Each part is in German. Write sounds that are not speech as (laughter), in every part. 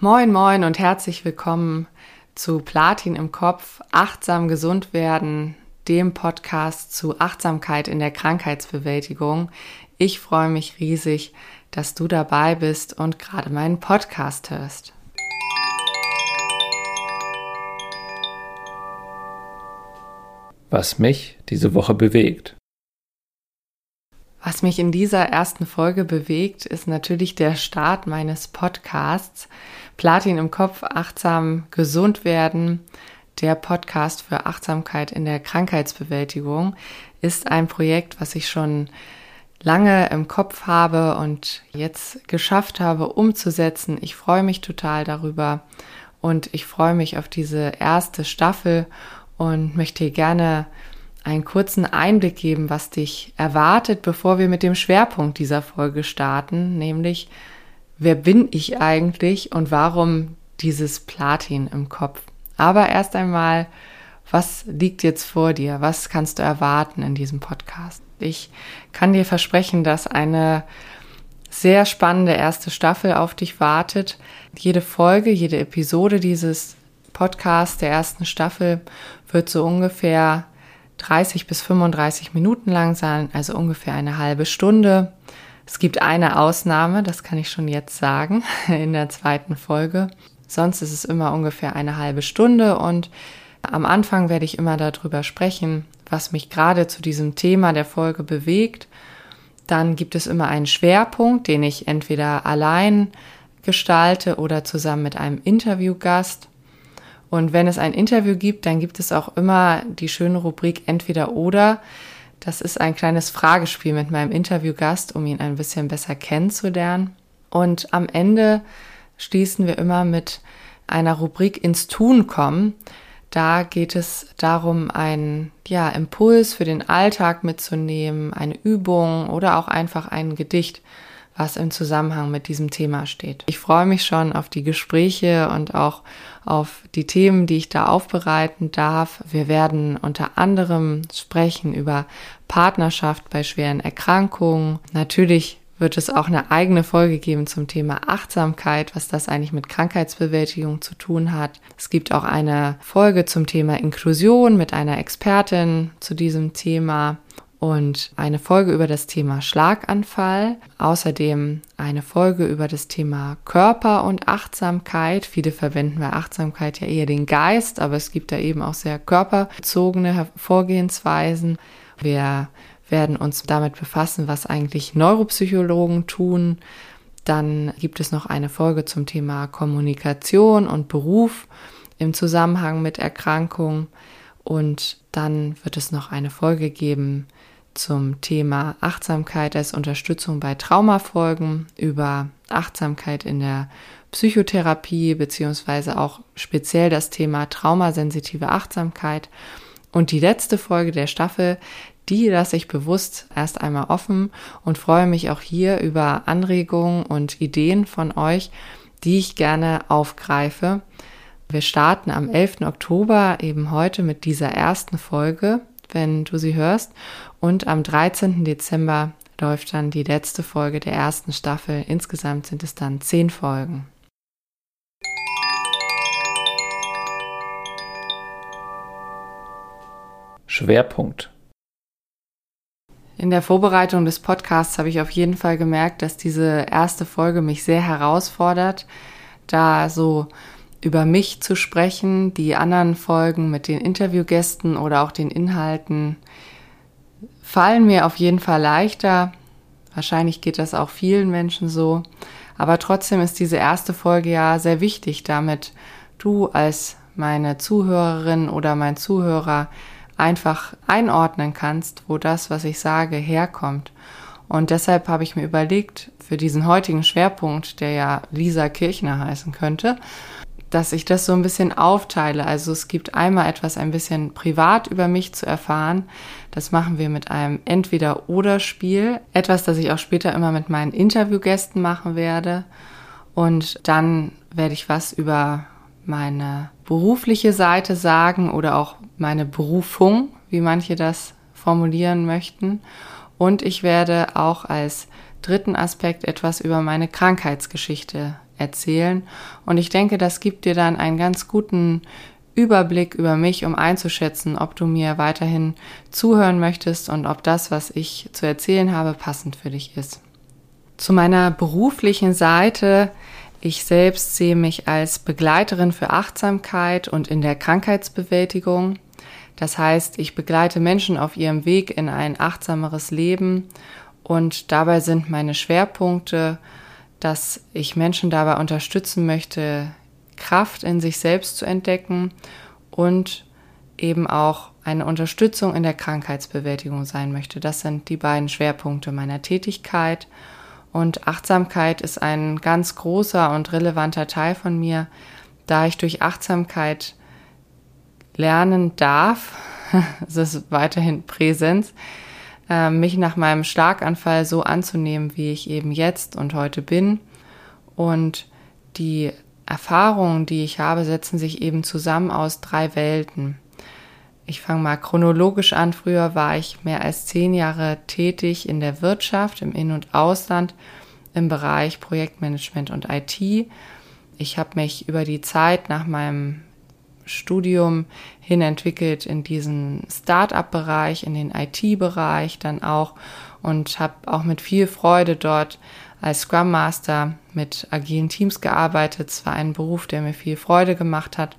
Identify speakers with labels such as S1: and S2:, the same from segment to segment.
S1: Moin, moin und herzlich willkommen zu Platin im Kopf, achtsam gesund werden, dem Podcast zu Achtsamkeit in der Krankheitsbewältigung. Ich freue mich riesig, dass du dabei bist und gerade meinen Podcast hörst.
S2: Was mich diese Woche bewegt.
S1: Was mich in dieser ersten Folge bewegt, ist natürlich der Start meines Podcasts. Platin im Kopf, achtsam gesund werden. Der Podcast für Achtsamkeit in der Krankheitsbewältigung ist ein Projekt, was ich schon lange im Kopf habe und jetzt geschafft habe umzusetzen. Ich freue mich total darüber und ich freue mich auf diese erste Staffel und möchte gerne einen kurzen Einblick geben, was dich erwartet, bevor wir mit dem Schwerpunkt dieser Folge starten, nämlich wer bin ich eigentlich und warum dieses Platin im Kopf. Aber erst einmal, was liegt jetzt vor dir? Was kannst du erwarten in diesem Podcast? Ich kann dir versprechen, dass eine sehr spannende erste Staffel auf dich wartet. Jede Folge, jede Episode dieses Podcasts der ersten Staffel wird so ungefähr 30 bis 35 Minuten lang sein, also ungefähr eine halbe Stunde. Es gibt eine Ausnahme, das kann ich schon jetzt sagen, (laughs) in der zweiten Folge. Sonst ist es immer ungefähr eine halbe Stunde und am Anfang werde ich immer darüber sprechen, was mich gerade zu diesem Thema der Folge bewegt. Dann gibt es immer einen Schwerpunkt, den ich entweder allein gestalte oder zusammen mit einem Interviewgast. Und wenn es ein Interview gibt, dann gibt es auch immer die schöne Rubrik entweder oder. Das ist ein kleines Fragespiel mit meinem Interviewgast, um ihn ein bisschen besser kennenzulernen. Und am Ende schließen wir immer mit einer Rubrik ins Tun kommen. Da geht es darum, einen ja, Impuls für den Alltag mitzunehmen, eine Übung oder auch einfach ein Gedicht, was im Zusammenhang mit diesem Thema steht. Ich freue mich schon auf die Gespräche und auch auf die Themen, die ich da aufbereiten darf. Wir werden unter anderem sprechen über Partnerschaft bei schweren Erkrankungen. Natürlich wird es auch eine eigene Folge geben zum Thema Achtsamkeit, was das eigentlich mit Krankheitsbewältigung zu tun hat. Es gibt auch eine Folge zum Thema Inklusion mit einer Expertin zu diesem Thema und eine Folge über das Thema Schlaganfall. Außerdem eine Folge über das Thema Körper und Achtsamkeit. Viele verwenden bei Achtsamkeit ja eher den Geist, aber es gibt da eben auch sehr körperbezogene Vorgehensweisen. Wir werden uns damit befassen, was eigentlich Neuropsychologen tun. Dann gibt es noch eine Folge zum Thema Kommunikation und Beruf im Zusammenhang mit Erkrankung. Und dann wird es noch eine Folge geben zum Thema Achtsamkeit als Unterstützung bei Traumafolgen, über Achtsamkeit in der Psychotherapie, beziehungsweise auch speziell das Thema traumasensitive Achtsamkeit. Und die letzte Folge der Staffel, die lasse ich bewusst erst einmal offen und freue mich auch hier über Anregungen und Ideen von euch, die ich gerne aufgreife. Wir starten am 11. Oktober eben heute mit dieser ersten Folge, wenn du sie hörst. Und am 13. Dezember läuft dann die letzte Folge der ersten Staffel. Insgesamt sind es dann zehn Folgen.
S2: Schwerpunkt
S1: in der Vorbereitung des Podcasts habe ich auf jeden Fall gemerkt, dass diese erste Folge mich sehr herausfordert, da so über mich zu sprechen. Die anderen Folgen mit den Interviewgästen oder auch den Inhalten fallen mir auf jeden Fall leichter. Wahrscheinlich geht das auch vielen Menschen so. Aber trotzdem ist diese erste Folge ja sehr wichtig, damit du als meine Zuhörerin oder mein Zuhörer einfach einordnen kannst, wo das, was ich sage, herkommt. Und deshalb habe ich mir überlegt, für diesen heutigen Schwerpunkt, der ja Lisa Kirchner heißen könnte, dass ich das so ein bisschen aufteile. Also es gibt einmal etwas ein bisschen privat über mich zu erfahren. Das machen wir mit einem Entweder-Oder-Spiel. Etwas, das ich auch später immer mit meinen Interviewgästen machen werde. Und dann werde ich was über meine berufliche Seite sagen oder auch meine Berufung, wie manche das formulieren möchten. Und ich werde auch als dritten Aspekt etwas über meine Krankheitsgeschichte erzählen. Und ich denke, das gibt dir dann einen ganz guten Überblick über mich, um einzuschätzen, ob du mir weiterhin zuhören möchtest und ob das, was ich zu erzählen habe, passend für dich ist. Zu meiner beruflichen Seite. Ich selbst sehe mich als Begleiterin für Achtsamkeit und in der Krankheitsbewältigung. Das heißt, ich begleite Menschen auf ihrem Weg in ein achtsameres Leben und dabei sind meine Schwerpunkte, dass ich Menschen dabei unterstützen möchte, Kraft in sich selbst zu entdecken und eben auch eine Unterstützung in der Krankheitsbewältigung sein möchte. Das sind die beiden Schwerpunkte meiner Tätigkeit. Und Achtsamkeit ist ein ganz großer und relevanter Teil von mir, da ich durch Achtsamkeit lernen darf, (laughs) es ist weiterhin Präsenz, äh, mich nach meinem Schlaganfall so anzunehmen, wie ich eben jetzt und heute bin. Und die Erfahrungen, die ich habe, setzen sich eben zusammen aus drei Welten. Ich fange mal chronologisch an. Früher war ich mehr als zehn Jahre tätig in der Wirtschaft, im In- und Ausland, im Bereich Projektmanagement und IT. Ich habe mich über die Zeit nach meinem Studium hin entwickelt in diesen Start-up-Bereich, in den IT-Bereich dann auch und habe auch mit viel Freude dort als Scrum Master mit agilen Teams gearbeitet. Es war ein Beruf, der mir viel Freude gemacht hat,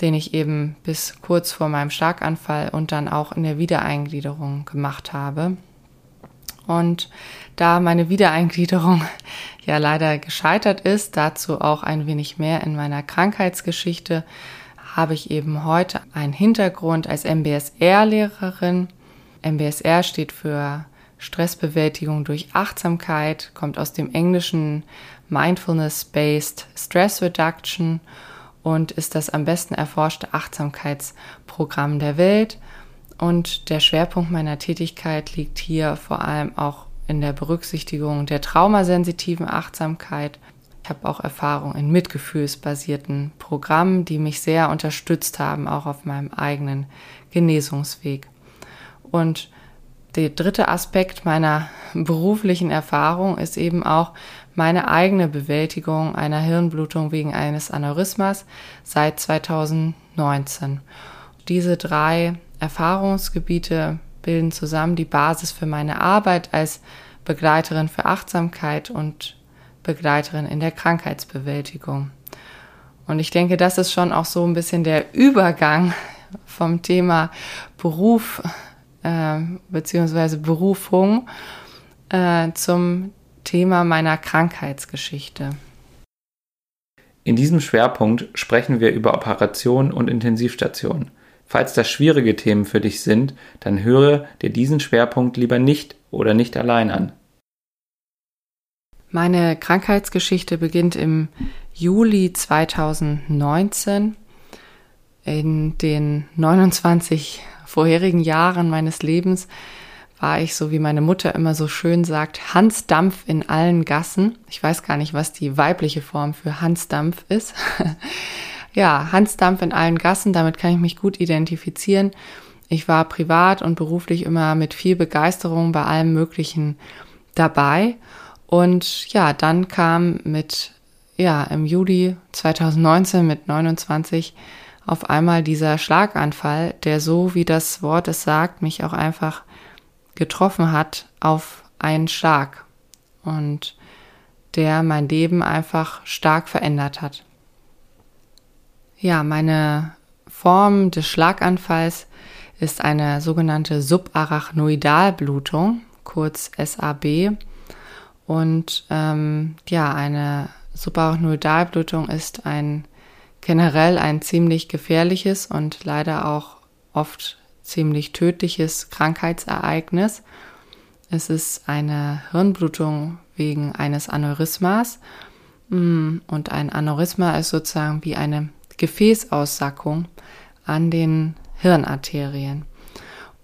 S1: den ich eben bis kurz vor meinem Schlaganfall und dann auch in der Wiedereingliederung gemacht habe. Und da meine Wiedereingliederung (laughs) ja leider gescheitert ist, dazu auch ein wenig mehr in meiner Krankheitsgeschichte, habe ich eben heute einen Hintergrund als MBSR-Lehrerin. MBSR steht für Stressbewältigung durch Achtsamkeit, kommt aus dem englischen Mindfulness-Based Stress Reduction und ist das am besten erforschte Achtsamkeitsprogramm der Welt. Und der Schwerpunkt meiner Tätigkeit liegt hier vor allem auch in der Berücksichtigung der traumasensitiven Achtsamkeit. Ich habe auch Erfahrung in mitgefühlsbasierten Programmen, die mich sehr unterstützt haben, auch auf meinem eigenen Genesungsweg. Und der dritte Aspekt meiner beruflichen Erfahrung ist eben auch meine eigene Bewältigung einer Hirnblutung wegen eines Aneurysmas seit 2019. Diese drei Erfahrungsgebiete bilden zusammen die Basis für meine Arbeit als Begleiterin für Achtsamkeit und Begleiterin in der Krankheitsbewältigung. Und ich denke, das ist schon auch so ein bisschen der Übergang vom Thema Beruf äh, beziehungsweise Berufung äh, zum Thema meiner Krankheitsgeschichte.
S2: In diesem Schwerpunkt sprechen wir über Operationen und Intensivstationen. Falls das schwierige Themen für dich sind, dann höre dir diesen Schwerpunkt lieber nicht oder nicht allein an.
S1: Meine Krankheitsgeschichte beginnt im Juli 2019. In den 29 vorherigen Jahren meines Lebens war ich, so wie meine Mutter immer so schön sagt, Hansdampf in allen Gassen. Ich weiß gar nicht, was die weibliche Form für Hansdampf ist. (laughs) ja, Hansdampf in allen Gassen, damit kann ich mich gut identifizieren. Ich war privat und beruflich immer mit viel Begeisterung bei allem Möglichen dabei. Und ja, dann kam mit, ja, im Juli 2019 mit 29 auf einmal dieser Schlaganfall, der so wie das Wort es sagt, mich auch einfach getroffen hat auf einen Schlag und der mein Leben einfach stark verändert hat. Ja, meine Form des Schlaganfalls ist eine sogenannte Subarachnoidalblutung, kurz SAB. Und ähm, ja, eine Subarachnoidalblutung ist ein generell ein ziemlich gefährliches und leider auch oft ziemlich tödliches Krankheitsereignis. Es ist eine Hirnblutung wegen eines Aneurysmas mm, und ein Aneurysma ist sozusagen wie eine Gefäßaussackung an den Hirnarterien.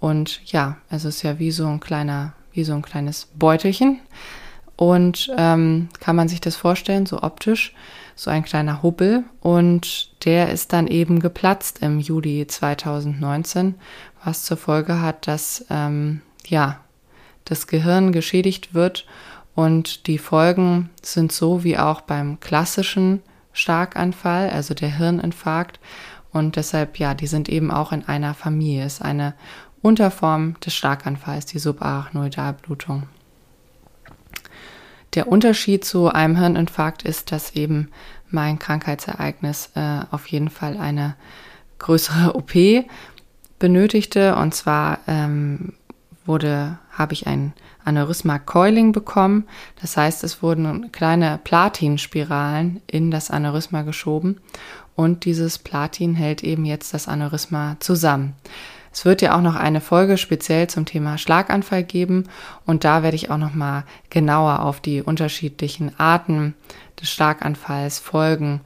S1: Und ja, es ist ja wie so ein kleiner, wie so ein kleines Beutelchen. Und ähm, kann man sich das vorstellen, so optisch so ein kleiner Hubbel und der ist dann eben geplatzt im Juli 2019, was zur Folge hat, dass ähm, ja das Gehirn geschädigt wird Und die Folgen sind so wie auch beim klassischen Starkanfall, also der Hirninfarkt. Und deshalb, ja, die sind eben auch in einer Familie. Es ist eine Unterform des Schlaganfalls, die Subarachnoidalblutung. Der Unterschied zu einem Hirninfarkt ist, dass eben mein Krankheitsereignis äh, auf jeden Fall eine größere (laughs) OP benötigte. Und zwar ähm, wurde, habe ich ein Aneurysma Coiling bekommen. Das heißt, es wurden kleine Platinspiralen in das Aneurysma geschoben und dieses Platin hält eben jetzt das Aneurysma zusammen. Es wird ja auch noch eine Folge speziell zum Thema Schlaganfall geben und da werde ich auch noch mal genauer auf die unterschiedlichen Arten des Schlaganfalls, Folgen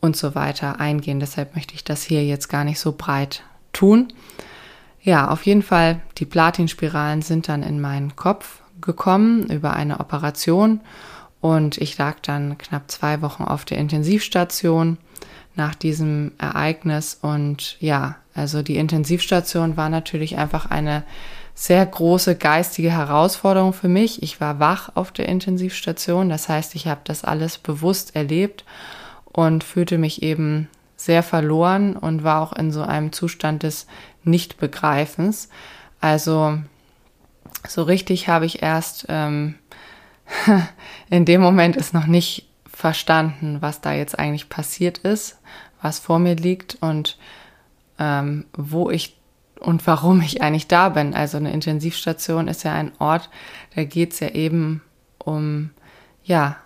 S1: und so weiter eingehen. Deshalb möchte ich das hier jetzt gar nicht so breit tun. Ja, auf jeden Fall, die Platinspiralen sind dann in meinen Kopf gekommen über eine Operation und ich lag dann knapp zwei Wochen auf der Intensivstation nach diesem Ereignis und ja, also die Intensivstation war natürlich einfach eine sehr große geistige Herausforderung für mich. Ich war wach auf der Intensivstation, das heißt, ich habe das alles bewusst erlebt und fühlte mich eben sehr verloren und war auch in so einem Zustand des Nichtbegreifens. Also so richtig habe ich erst ähm, (laughs) in dem Moment ist noch nicht verstanden, was da jetzt eigentlich passiert ist, was vor mir liegt und ähm, wo ich und warum ich eigentlich da bin. Also eine Intensivstation ist ja ein Ort, da geht es ja eben um, ja,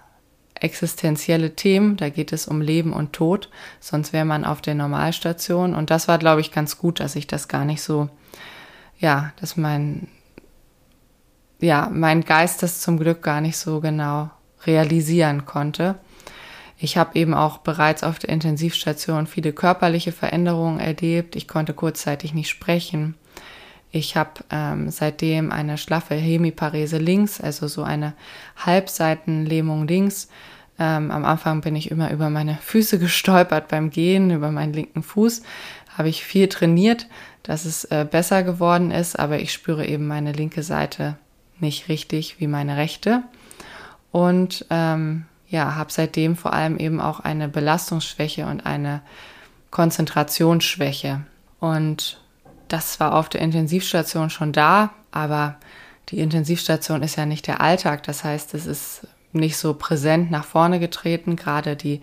S1: existenzielle Themen, da geht es um Leben und Tod, sonst wäre man auf der Normalstation. Und das war, glaube ich, ganz gut, dass ich das gar nicht so, ja, dass mein, ja, mein Geist das zum Glück gar nicht so genau realisieren konnte. Ich habe eben auch bereits auf der Intensivstation viele körperliche Veränderungen erlebt. Ich konnte kurzzeitig nicht sprechen. Ich habe ähm, seitdem eine schlaffe Hemiparese links, also so eine Halbseitenlähmung links. Ähm, am Anfang bin ich immer über meine Füße (laughs) gestolpert beim Gehen, über meinen linken Fuß. Habe ich viel trainiert, dass es äh, besser geworden ist, aber ich spüre eben meine linke Seite nicht richtig wie meine rechte. Und ähm, ja, habe seitdem vor allem eben auch eine Belastungsschwäche und eine Konzentrationsschwäche. Und das war auf der Intensivstation schon da, aber die Intensivstation ist ja nicht der Alltag. Das heißt, es ist nicht so präsent nach vorne getreten, gerade die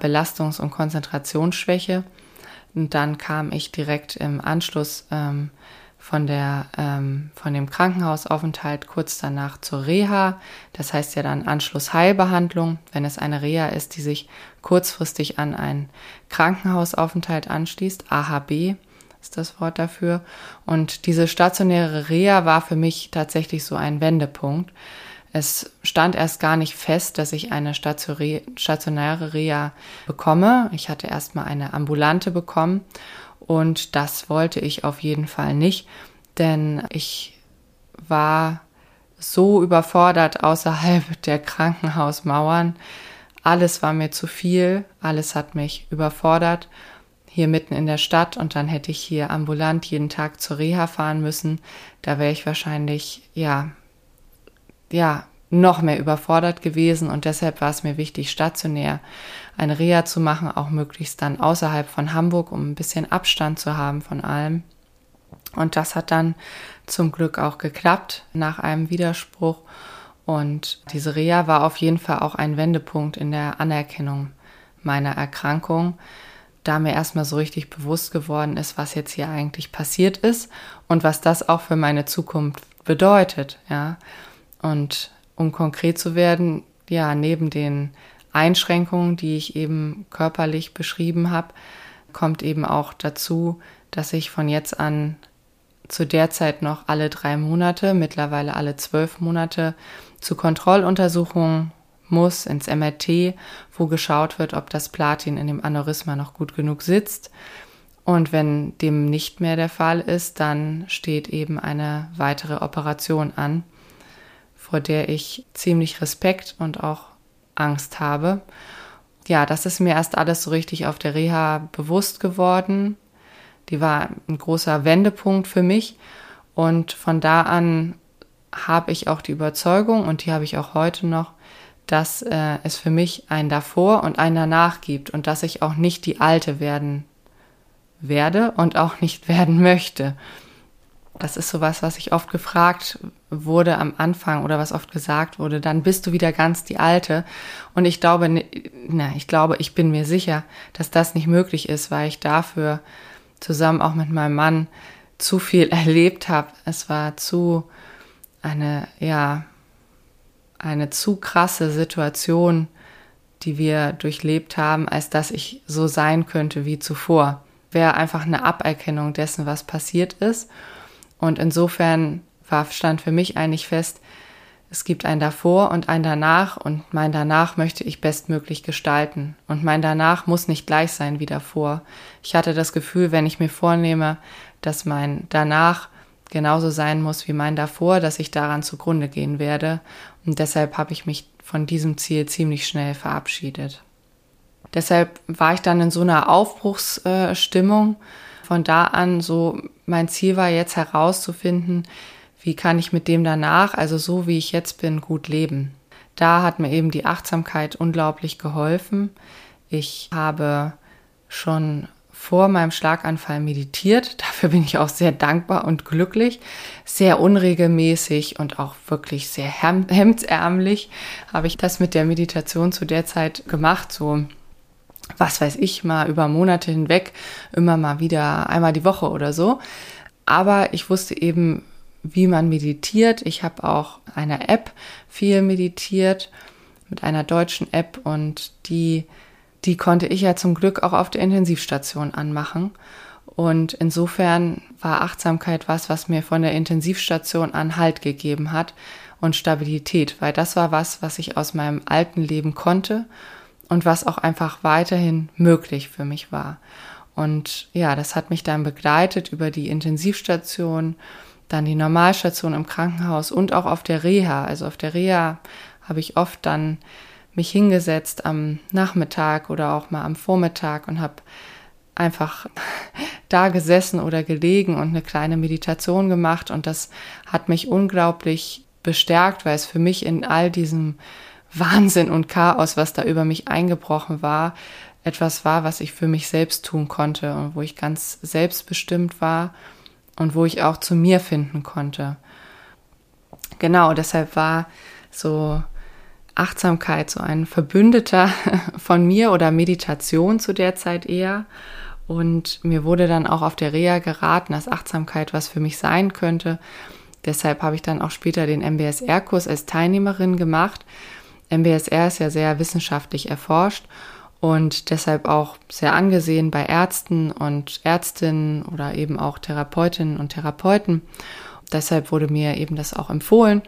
S1: Belastungs- und Konzentrationsschwäche. Und dann kam ich direkt im Anschluss ähm, von, der, ähm, von dem Krankenhausaufenthalt kurz danach zur Reha. Das heißt ja dann Anschlussheilbehandlung, wenn es eine Reha ist, die sich kurzfristig an einen Krankenhausaufenthalt anschließt. AHB ist das Wort dafür. Und diese stationäre Reha war für mich tatsächlich so ein Wendepunkt. Es stand erst gar nicht fest, dass ich eine stationäre Reha bekomme. Ich hatte erstmal eine ambulante bekommen und das wollte ich auf jeden Fall nicht, denn ich war so überfordert außerhalb (laughs) der Krankenhausmauern. Alles war mir zu viel, alles hat mich überfordert. Hier mitten in der Stadt und dann hätte ich hier ambulant jeden Tag zur Reha fahren müssen. Da wäre ich wahrscheinlich, ja, ja, noch mehr überfordert gewesen und deshalb war es mir wichtig, stationär eine Reha zu machen, auch möglichst dann außerhalb von Hamburg, um ein bisschen Abstand zu haben von allem. Und das hat dann zum Glück auch geklappt nach einem Widerspruch. Und diese Reha war auf jeden Fall auch ein Wendepunkt in der Anerkennung meiner Erkrankung, da mir erstmal so richtig bewusst geworden ist, was jetzt hier eigentlich passiert ist und was das auch für meine Zukunft bedeutet, ja. Und um konkret zu werden, ja, neben den Einschränkungen, die ich eben körperlich beschrieben habe, kommt eben auch dazu, dass ich von jetzt an zu der Zeit noch alle drei Monate, mittlerweile alle zwölf Monate zu Kontrolluntersuchungen muss ins MRT, wo geschaut wird, ob das Platin in dem Aneurysma noch gut genug sitzt. Und wenn dem nicht mehr der Fall ist, dann steht eben eine weitere Operation an, vor der ich ziemlich Respekt und auch Angst habe. Ja, das ist mir erst alles so richtig auf der Reha bewusst geworden. Die war ein großer Wendepunkt für mich und von da an habe ich auch die Überzeugung, und die habe ich auch heute noch, dass äh, es für mich ein davor und ein danach gibt und dass ich auch nicht die alte werden werde und auch nicht (laughs) werden möchte. Das ist sowas, was ich oft gefragt wurde am Anfang oder was oft gesagt wurde, dann bist du wieder ganz die Alte. Und ich glaube, na, ich glaube, ich bin mir sicher, dass das nicht möglich ist, weil ich dafür zusammen auch mit meinem Mann zu viel (laughs) erlebt habe. Es war zu eine, ja, eine zu krasse Situation, die wir durchlebt haben, als dass ich so sein könnte wie zuvor. Wäre einfach eine Aberkennung dessen, was passiert ist. Und insofern stand für mich eigentlich fest, es gibt ein davor und ein danach und mein danach möchte ich bestmöglich gestalten. Und mein danach muss nicht gleich sein wie davor. Ich hatte das Gefühl, wenn ich mir vornehme, dass mein danach genauso sein muss wie mein davor, dass ich daran zugrunde gehen werde. Und deshalb habe ich mich von diesem Ziel ziemlich schnell verabschiedet. Deshalb war ich dann in so einer Aufbruchsstimmung. Von da an so, mein Ziel war jetzt herauszufinden, wie kann ich mit dem danach, also so wie ich jetzt bin, gut leben. Da hat mir eben die Achtsamkeit unglaublich geholfen. Ich habe schon vor meinem Schlaganfall meditiert. (laughs) Dafür bin ich auch sehr dankbar und glücklich. Sehr unregelmäßig und auch wirklich sehr hemdsärmlich habe ich das mit der Meditation zu der Zeit gemacht. So, was weiß ich, mal über Monate hinweg, immer mal wieder einmal die Woche oder so. Aber ich wusste eben, wie man meditiert. Ich habe auch eine App viel meditiert mit einer deutschen App und die, die konnte ich ja zum Glück auch auf der Intensivstation anmachen. Und insofern war Achtsamkeit was, was mir von der Intensivstation an Halt gegeben hat und Stabilität, weil das war was, was ich aus meinem alten Leben konnte und was auch einfach weiterhin möglich für mich war. Und ja, das hat mich dann begleitet über die Intensivstation dann die Normalstation im Krankenhaus und auch auf der Reha. Also auf der Reha habe ich oft dann mich hingesetzt am Nachmittag oder auch mal am Vormittag und habe einfach (laughs) da gesessen oder gelegen und eine kleine Meditation gemacht und das hat mich unglaublich bestärkt, weil es für mich in all diesem Wahnsinn und Chaos, was da über mich eingebrochen war, etwas war, was ich für mich selbst tun konnte und wo ich ganz selbstbestimmt war und wo ich auch zu mir finden konnte. Genau, deshalb war so Achtsamkeit so ein Verbündeter (laughs) von mir oder Meditation zu der Zeit eher. Und mir wurde dann auch auf der Reha geraten, dass Achtsamkeit was für mich sein könnte. Deshalb habe ich dann auch später den MBSR-Kurs als Teilnehmerin gemacht. MBSR ist ja sehr wissenschaftlich erforscht und deshalb auch sehr angesehen bei Ärzten und Ärztinnen oder eben auch Therapeutinnen und Therapeuten. Deshalb wurde mir eben das auch empfohlen.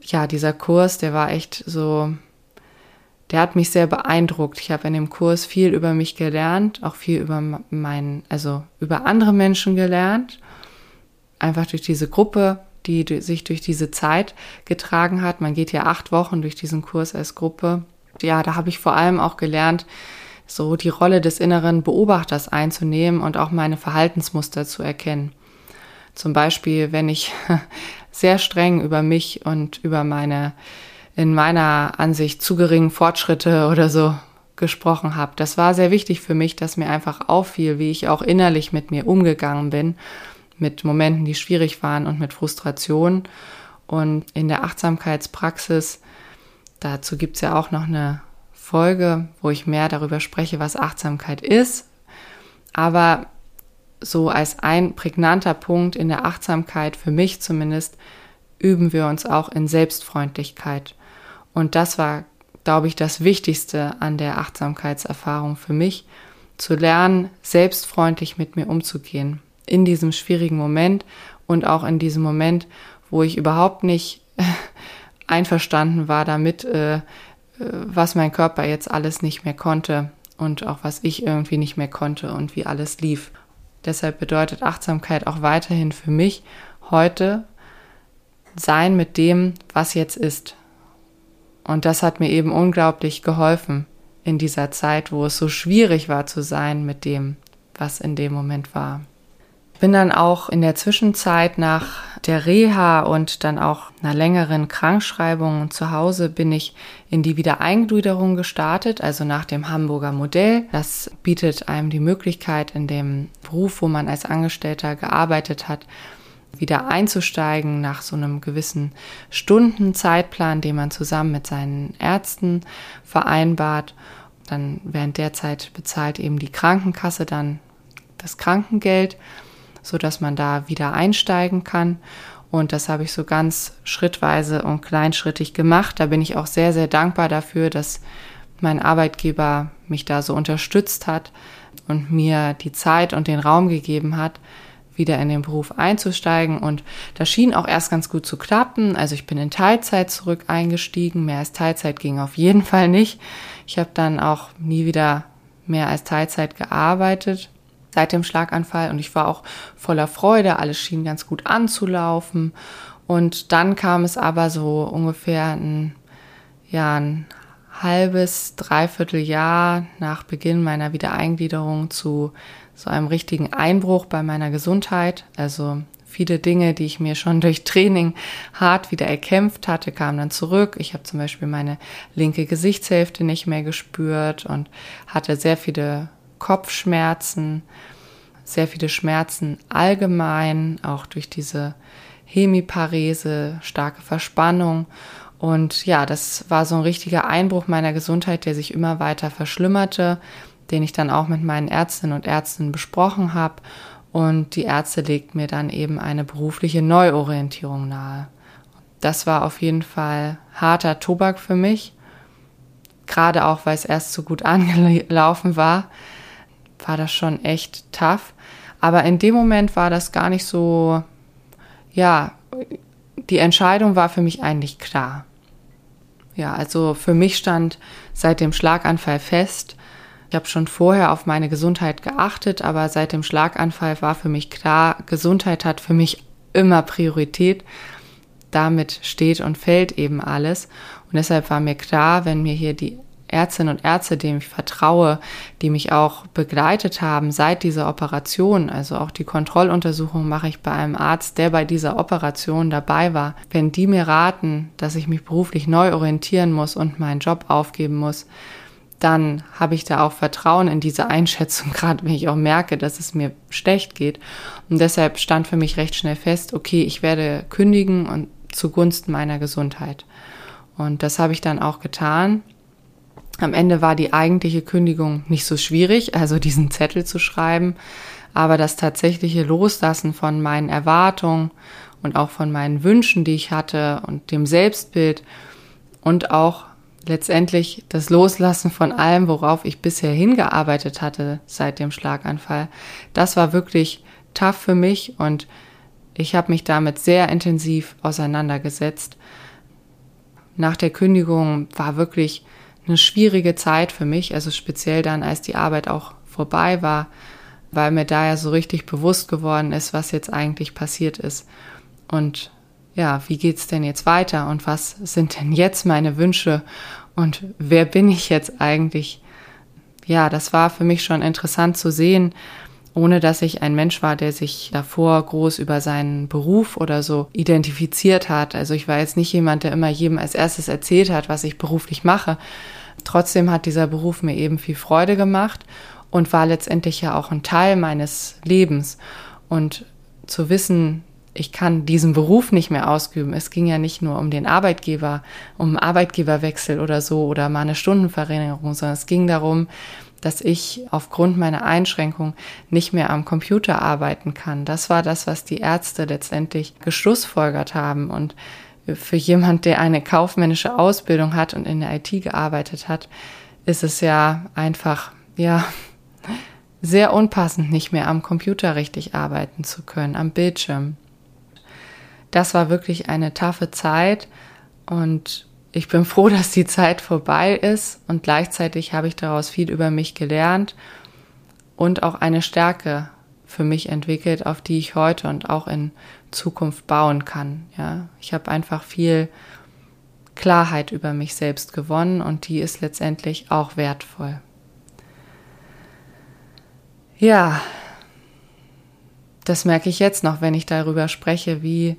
S1: Ja, dieser Kurs, der war echt so, der hat mich sehr beeindruckt. Ich habe in dem Kurs viel über mich gelernt, auch viel über meinen, also über andere Menschen gelernt. Einfach durch diese Gruppe, die sich durch diese Zeit getragen hat. Man geht ja acht Wochen durch diesen Kurs als Gruppe. Ja, da habe ich vor allem auch gelernt, so die Rolle des inneren Beobachters einzunehmen und auch meine Verhaltensmuster zu erkennen. Zum Beispiel, wenn ich (laughs) sehr streng über mich und über meine in meiner Ansicht zu geringen Fortschritte oder so gesprochen habe. Das war sehr wichtig für mich, dass mir einfach auffiel, wie ich auch innerlich mit mir umgegangen bin, mit Momenten, die schwierig waren und mit Frustration. Und in der Achtsamkeitspraxis, dazu gibt's ja auch noch eine Folge, wo ich mehr darüber spreche, was Achtsamkeit ist. Aber so als ein prägnanter Punkt in der Achtsamkeit, für mich zumindest, üben wir uns auch in Selbstfreundlichkeit. Und das war, glaube ich, das Wichtigste an der Achtsamkeitserfahrung für mich, zu lernen, selbstfreundlich mit mir umzugehen. In diesem schwierigen Moment und auch in diesem Moment, wo ich überhaupt nicht (laughs) einverstanden war damit, äh, was mein Körper jetzt alles nicht mehr konnte und auch was ich irgendwie nicht mehr konnte und wie alles lief. Deshalb bedeutet Achtsamkeit auch weiterhin für mich heute sein mit dem, was jetzt ist. Und das hat mir eben unglaublich geholfen in dieser Zeit, wo es so schwierig war zu sein mit dem, was in dem Moment war. Bin dann auch in der Zwischenzeit nach der Reha und dann auch einer längeren Krankschreibung zu Hause bin ich in die Wiedereingliederung gestartet, also nach dem Hamburger Modell. Das bietet einem die Möglichkeit, in dem Beruf, wo man als Angestellter gearbeitet hat, wieder einzusteigen nach so einem gewissen Stundenzeitplan, den man zusammen mit seinen Ärzten vereinbart. Dann während der Zeit bezahlt eben die Krankenkasse dann das Krankengeld so dass man da wieder einsteigen kann. Und das habe ich so ganz schrittweise und kleinschrittig gemacht. Da bin ich auch sehr, sehr dankbar dafür, dass mein Arbeitgeber mich da so unterstützt hat und mir die Zeit und den Raum gegeben hat, wieder in den Beruf einzusteigen. Und das schien auch erst ganz gut zu klappen. Also ich bin in Teilzeit zurück eingestiegen. Mehr als Teilzeit ging auf jeden (laughs) Fall nicht. Ich habe dann auch nie wieder mehr als Teilzeit gearbeitet seit dem Schlaganfall und ich war auch voller Freude, alles schien ganz gut anzulaufen und dann kam es aber so ungefähr ein, ja, ein halbes, dreiviertel Jahr nach Beginn meiner Wiedereingliederung zu so einem richtigen Einbruch bei meiner Gesundheit. Also viele Dinge, die ich mir schon (laughs) durch Training hart wieder erkämpft hatte, kamen dann zurück. Ich habe zum Beispiel meine linke Gesichtshälfte nicht mehr gespürt und hatte sehr viele Kopfschmerzen, sehr viele Schmerzen allgemein, auch durch diese Hemiparese, starke Verspannung. Und ja, das war so ein richtiger Einbruch meiner Gesundheit, der sich immer weiter verschlimmerte, den ich dann auch mit meinen Ärztinnen und Ärzten besprochen habe. Und die Ärzte legten mir dann eben eine berufliche Neuorientierung nahe. Das war auf jeden Fall harter Tobak für mich, gerade auch weil es erst so gut (laughs) angelaufen war war das schon echt tough. Aber in dem Moment war das gar nicht so, ja, die Entscheidung war für mich eigentlich klar. Ja, also für mich stand seit dem Schlaganfall fest, ich habe schon vorher auf meine Gesundheit geachtet, aber seit dem Schlaganfall war für mich klar, Gesundheit hat für mich immer Priorität. Damit steht und fällt eben alles. Und deshalb war mir klar, wenn mir hier die Ärztinnen und Ärzte, denen ich vertraue, die mich auch begleitet haben seit dieser Operation. Also auch die Kontrolluntersuchung mache ich bei einem Arzt, der bei dieser Operation dabei war. Wenn die mir raten, dass ich mich beruflich neu orientieren muss und meinen Job aufgeben muss, dann habe ich da auch Vertrauen in diese Einschätzung, (laughs) gerade wenn ich auch merke, dass es mir schlecht geht. Und deshalb stand für mich recht schnell fest, okay, ich werde kündigen und zugunsten meiner Gesundheit. Und das habe ich dann auch getan. Am Ende war die eigentliche Kündigung nicht so schwierig, also diesen Zettel zu schreiben, aber das tatsächliche Loslassen von meinen Erwartungen und auch von meinen Wünschen, die ich hatte und dem Selbstbild und auch letztendlich das Loslassen von allem, worauf ich bisher hingearbeitet hatte seit dem Schlaganfall, das war wirklich tough für mich und ich habe mich damit sehr intensiv auseinandergesetzt. Nach der Kündigung war wirklich eine schwierige Zeit für mich, also speziell dann, als die Arbeit auch vorbei war, weil mir da ja so richtig bewusst geworden ist, was jetzt eigentlich passiert ist. Und ja, wie geht's denn jetzt weiter und was sind denn jetzt meine Wünsche und wer bin ich jetzt eigentlich? Ja, das war für mich schon interessant zu sehen, ohne dass ich ein Mensch war, der sich davor groß über seinen Beruf oder so identifiziert hat. Also ich war jetzt nicht jemand, der immer jedem als erstes erzählt hat, was ich beruflich mache. Trotzdem hat dieser Beruf mir eben viel Freude gemacht und war letztendlich ja auch ein Teil meines Lebens. Und zu wissen, ich kann diesen Beruf nicht mehr ausüben. Es ging ja nicht nur um den Arbeitgeber, um Arbeitgeberwechsel oder so oder mal eine Stundenverringerung, sondern es ging darum, dass ich aufgrund meiner Einschränkung nicht mehr am Computer arbeiten kann. Das war das, was die Ärzte letztendlich geschlussfolgert haben. Und für jemand, der eine kaufmännische Ausbildung hat und in der IT gearbeitet hat, ist es ja einfach, ja, sehr unpassend, nicht mehr am Computer richtig arbeiten zu können, am Bildschirm. Das war wirklich eine taffe Zeit und ich bin froh, (laughs) dass die Zeit vorbei ist und gleichzeitig habe ich daraus viel über mich gelernt und auch eine Stärke für mich entwickelt, auf die ich heute und auch in Zukunft bauen kann. Ja, ich habe einfach viel Klarheit über mich selbst gewonnen und die ist letztendlich auch wertvoll. Ja, das merke ich jetzt noch, wenn ich darüber spreche, wie,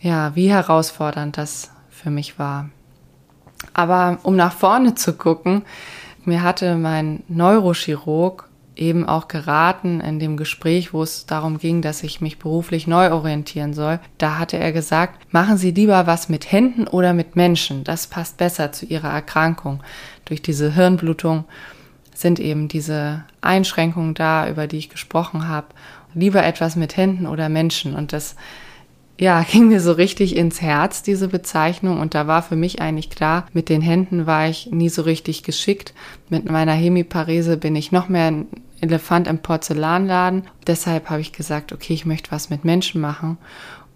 S1: ja, wie herausfordernd das für mich war. Aber um nach vorne zu gucken, mir hatte mein Neurochirurg eben auch geraten in dem Gespräch, wo es darum ging, dass ich mich beruflich neu orientieren soll. Da hatte er gesagt, machen Sie lieber was mit Händen oder mit Menschen. Das passt besser zu Ihrer Erkrankung. Durch diese Hirnblutung sind eben diese Einschränkungen da, über die ich gesprochen habe. Lieber etwas mit Händen oder Menschen. Und das ja, (laughs) ging mir so richtig ins Herz, diese Bezeichnung. Und da war für mich eigentlich klar, mit den Händen war ich nie so richtig geschickt. Mit meiner Hemiparese bin ich noch mehr ein Elefant im Porzellanladen. Deshalb habe ich gesagt, okay, ich möchte was mit Menschen machen.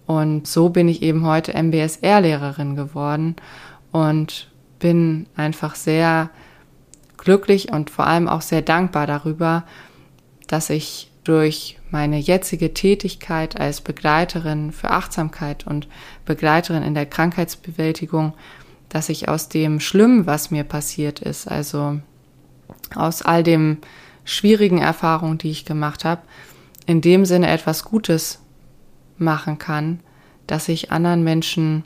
S1: Und so bin ich eben heute MBSR-Lehrerin geworden und bin einfach sehr glücklich und vor allem auch sehr dankbar darüber, dass ich durch meine jetzige Tätigkeit als Begleiterin für Achtsamkeit und Begleiterin in der Krankheitsbewältigung, dass ich aus dem Schlimmen, was mir passiert ist, also aus all dem schwierigen Erfahrungen, die ich gemacht habe, in dem Sinne etwas Gutes machen kann, dass ich anderen Menschen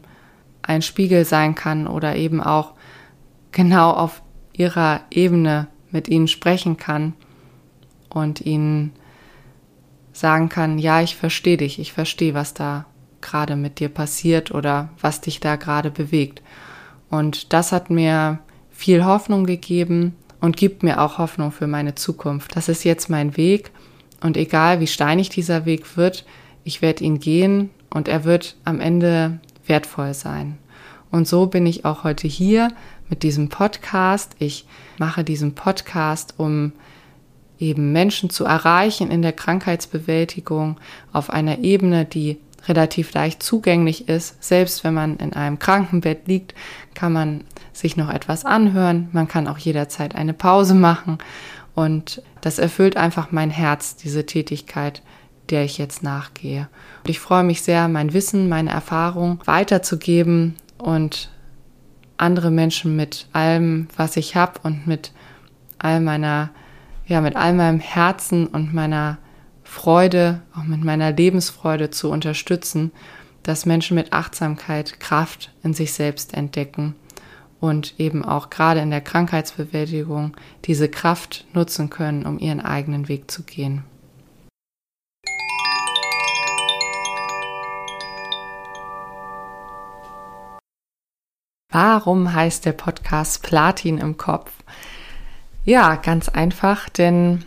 S1: ein Spiegel sein kann oder eben auch genau auf ihrer Ebene mit ihnen sprechen kann und ihnen sagen kann, ja, ich verstehe dich, ich verstehe, was da gerade mit dir passiert oder was dich da gerade bewegt. Und das hat mir viel Hoffnung gegeben und gibt mir auch Hoffnung für meine Zukunft. Das ist jetzt mein Weg und egal wie steinig dieser Weg wird, ich werde ihn gehen und er wird am Ende wertvoll sein. Und so bin ich auch heute hier mit diesem Podcast. Ich mache diesen Podcast, um eben Menschen zu erreichen in der Krankheitsbewältigung auf einer Ebene, die relativ leicht zugänglich ist. Selbst wenn man in einem Krankenbett liegt, kann man sich noch etwas anhören. Man kann auch jederzeit eine Pause machen. Und das erfüllt einfach mein Herz, diese Tätigkeit, der ich jetzt nachgehe. Und ich freue mich sehr, mein Wissen, meine Erfahrung weiterzugeben und andere Menschen mit allem, was ich habe und mit all meiner ja, mit all meinem Herzen und meiner Freude, auch mit meiner Lebensfreude zu unterstützen, dass Menschen mit Achtsamkeit Kraft in sich selbst entdecken und eben auch gerade in der Krankheitsbewältigung diese Kraft nutzen können, um ihren eigenen Weg zu gehen. Warum heißt der Podcast Platin im Kopf? Ja, ganz einfach, denn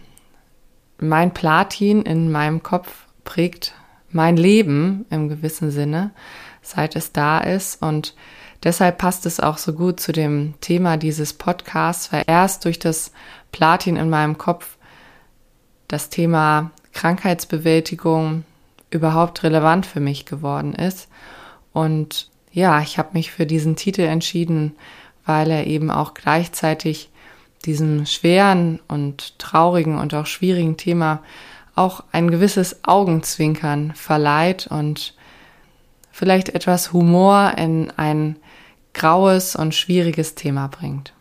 S1: mein Platin in meinem Kopf prägt mein Leben im gewissen Sinne, seit es da ist. Und deshalb passt es auch so gut zu dem Thema dieses Podcasts, weil erst durch das Platin in meinem Kopf das Thema Krankheitsbewältigung überhaupt relevant für mich geworden ist. Und ja, ich habe mich für diesen Titel entschieden, weil er eben auch gleichzeitig diesem schweren und traurigen und auch schwierigen Thema auch ein gewisses Augenzwinkern verleiht und vielleicht etwas Humor in ein graues und schwieriges Thema bringt.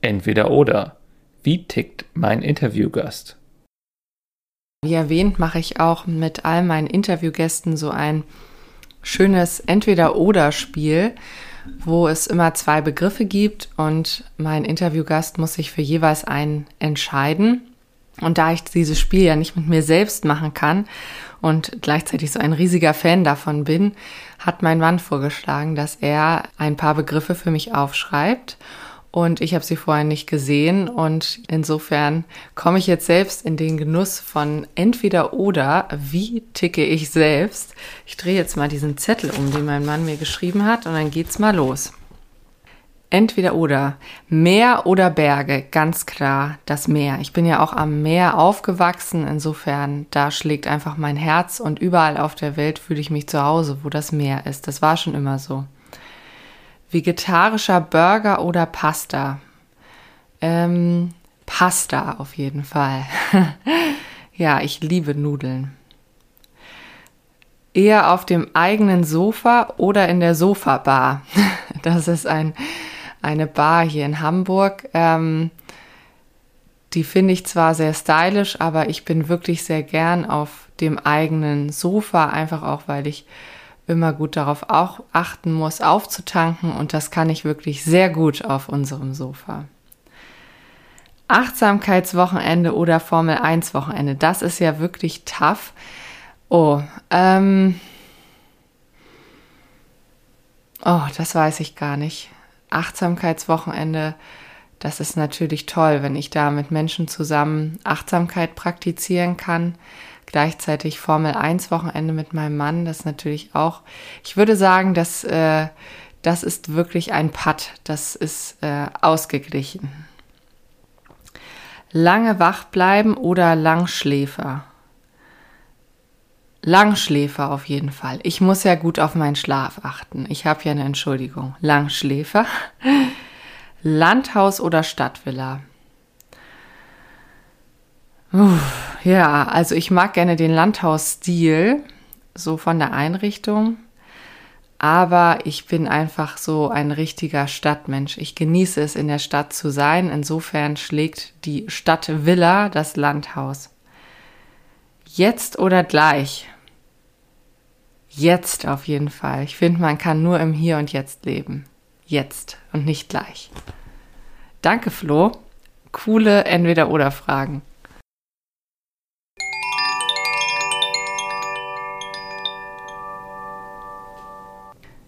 S2: Entweder oder. Wie tickt mein Interviewgast?
S1: Wie erwähnt, mache ich auch mit all meinen Interviewgästen so ein schönes Entweder-Oder-Spiel, wo es immer zwei Begriffe gibt und mein Interviewgast muss sich für jeweils einen entscheiden. Und da ich dieses Spiel ja nicht mit mir selbst machen kann und gleichzeitig so ein riesiger Fan davon bin, hat mein Mann vorgeschlagen, dass er ein paar Begriffe für mich aufschreibt und ich habe sie vorher nicht gesehen und insofern komme ich jetzt selbst in den Genuss von entweder oder, wie ticke ich selbst. Ich drehe jetzt mal diesen Zettel um, den mein Mann mir geschrieben hat und dann geht's mal los. Entweder oder. Meer oder Berge, ganz klar das Meer. Ich bin ja auch am Meer aufgewachsen, insofern da schlägt einfach mein Herz und überall auf der Welt fühle ich mich zu Hause, wo das Meer ist. Das war schon immer so. Vegetarischer Burger oder Pasta? Ähm, Pasta auf jeden Fall. (laughs) ja, ich liebe Nudeln. Eher auf dem eigenen Sofa oder in der Sofabar? (laughs) Das ist ein, eine Bar hier in Hamburg. Ähm, die finde ich zwar sehr stylisch, aber ich bin wirklich sehr gern auf dem eigenen Sofa, einfach auch, weil ich immer gut darauf auch achten muss, aufzutanken und das kann ich wirklich sehr gut auf unserem Sofa. Achtsamkeitswochenende oder Formel 1 Wochenende, das ist ja wirklich tough. Oh, ähm, oh, das weiß ich gar nicht. Achtsamkeitswochenende, das ist natürlich toll, wenn ich da mit Menschen zusammen Achtsamkeit praktizieren kann. Gleichzeitig Formel 1 Wochenende mit meinem Mann, das natürlich auch. Ich würde sagen, dass äh, das ist wirklich ein Putt, das ist äh, ausgeglichen. Lange wach bleiben oder Langschläfer? Langschläfer auf jeden Fall. Ich muss ja gut auf meinen Schlaf achten. Ich habe ja eine Entschuldigung. Langschläfer. Landhaus oder Stadtvilla? Uff, ja, also ich mag gerne den Landhausstil, so von der Einrichtung. Aber ich bin einfach so ein richtiger Stadtmensch. Ich genieße es, in der Stadt zu sein. Insofern schlägt die Stadtvilla das Landhaus. Jetzt oder gleich? Jetzt auf jeden Fall. Ich finde, man kann nur im Hier und Jetzt leben. Jetzt und nicht gleich. Danke, Flo. Coole Entweder-Oder-Fragen.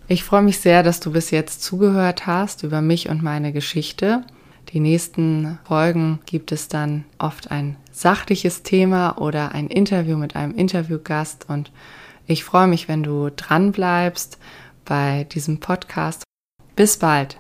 S1: Ich freue mich sehr, dass du bis jetzt zugehört hast über mich und meine Geschichte. Die nächsten Folgen gibt es dann oft ein sachliches Thema oder ein Interview mit einem Interviewgast und ich freue mich, wenn du dran bleibst bei diesem Podcast. Bis bald.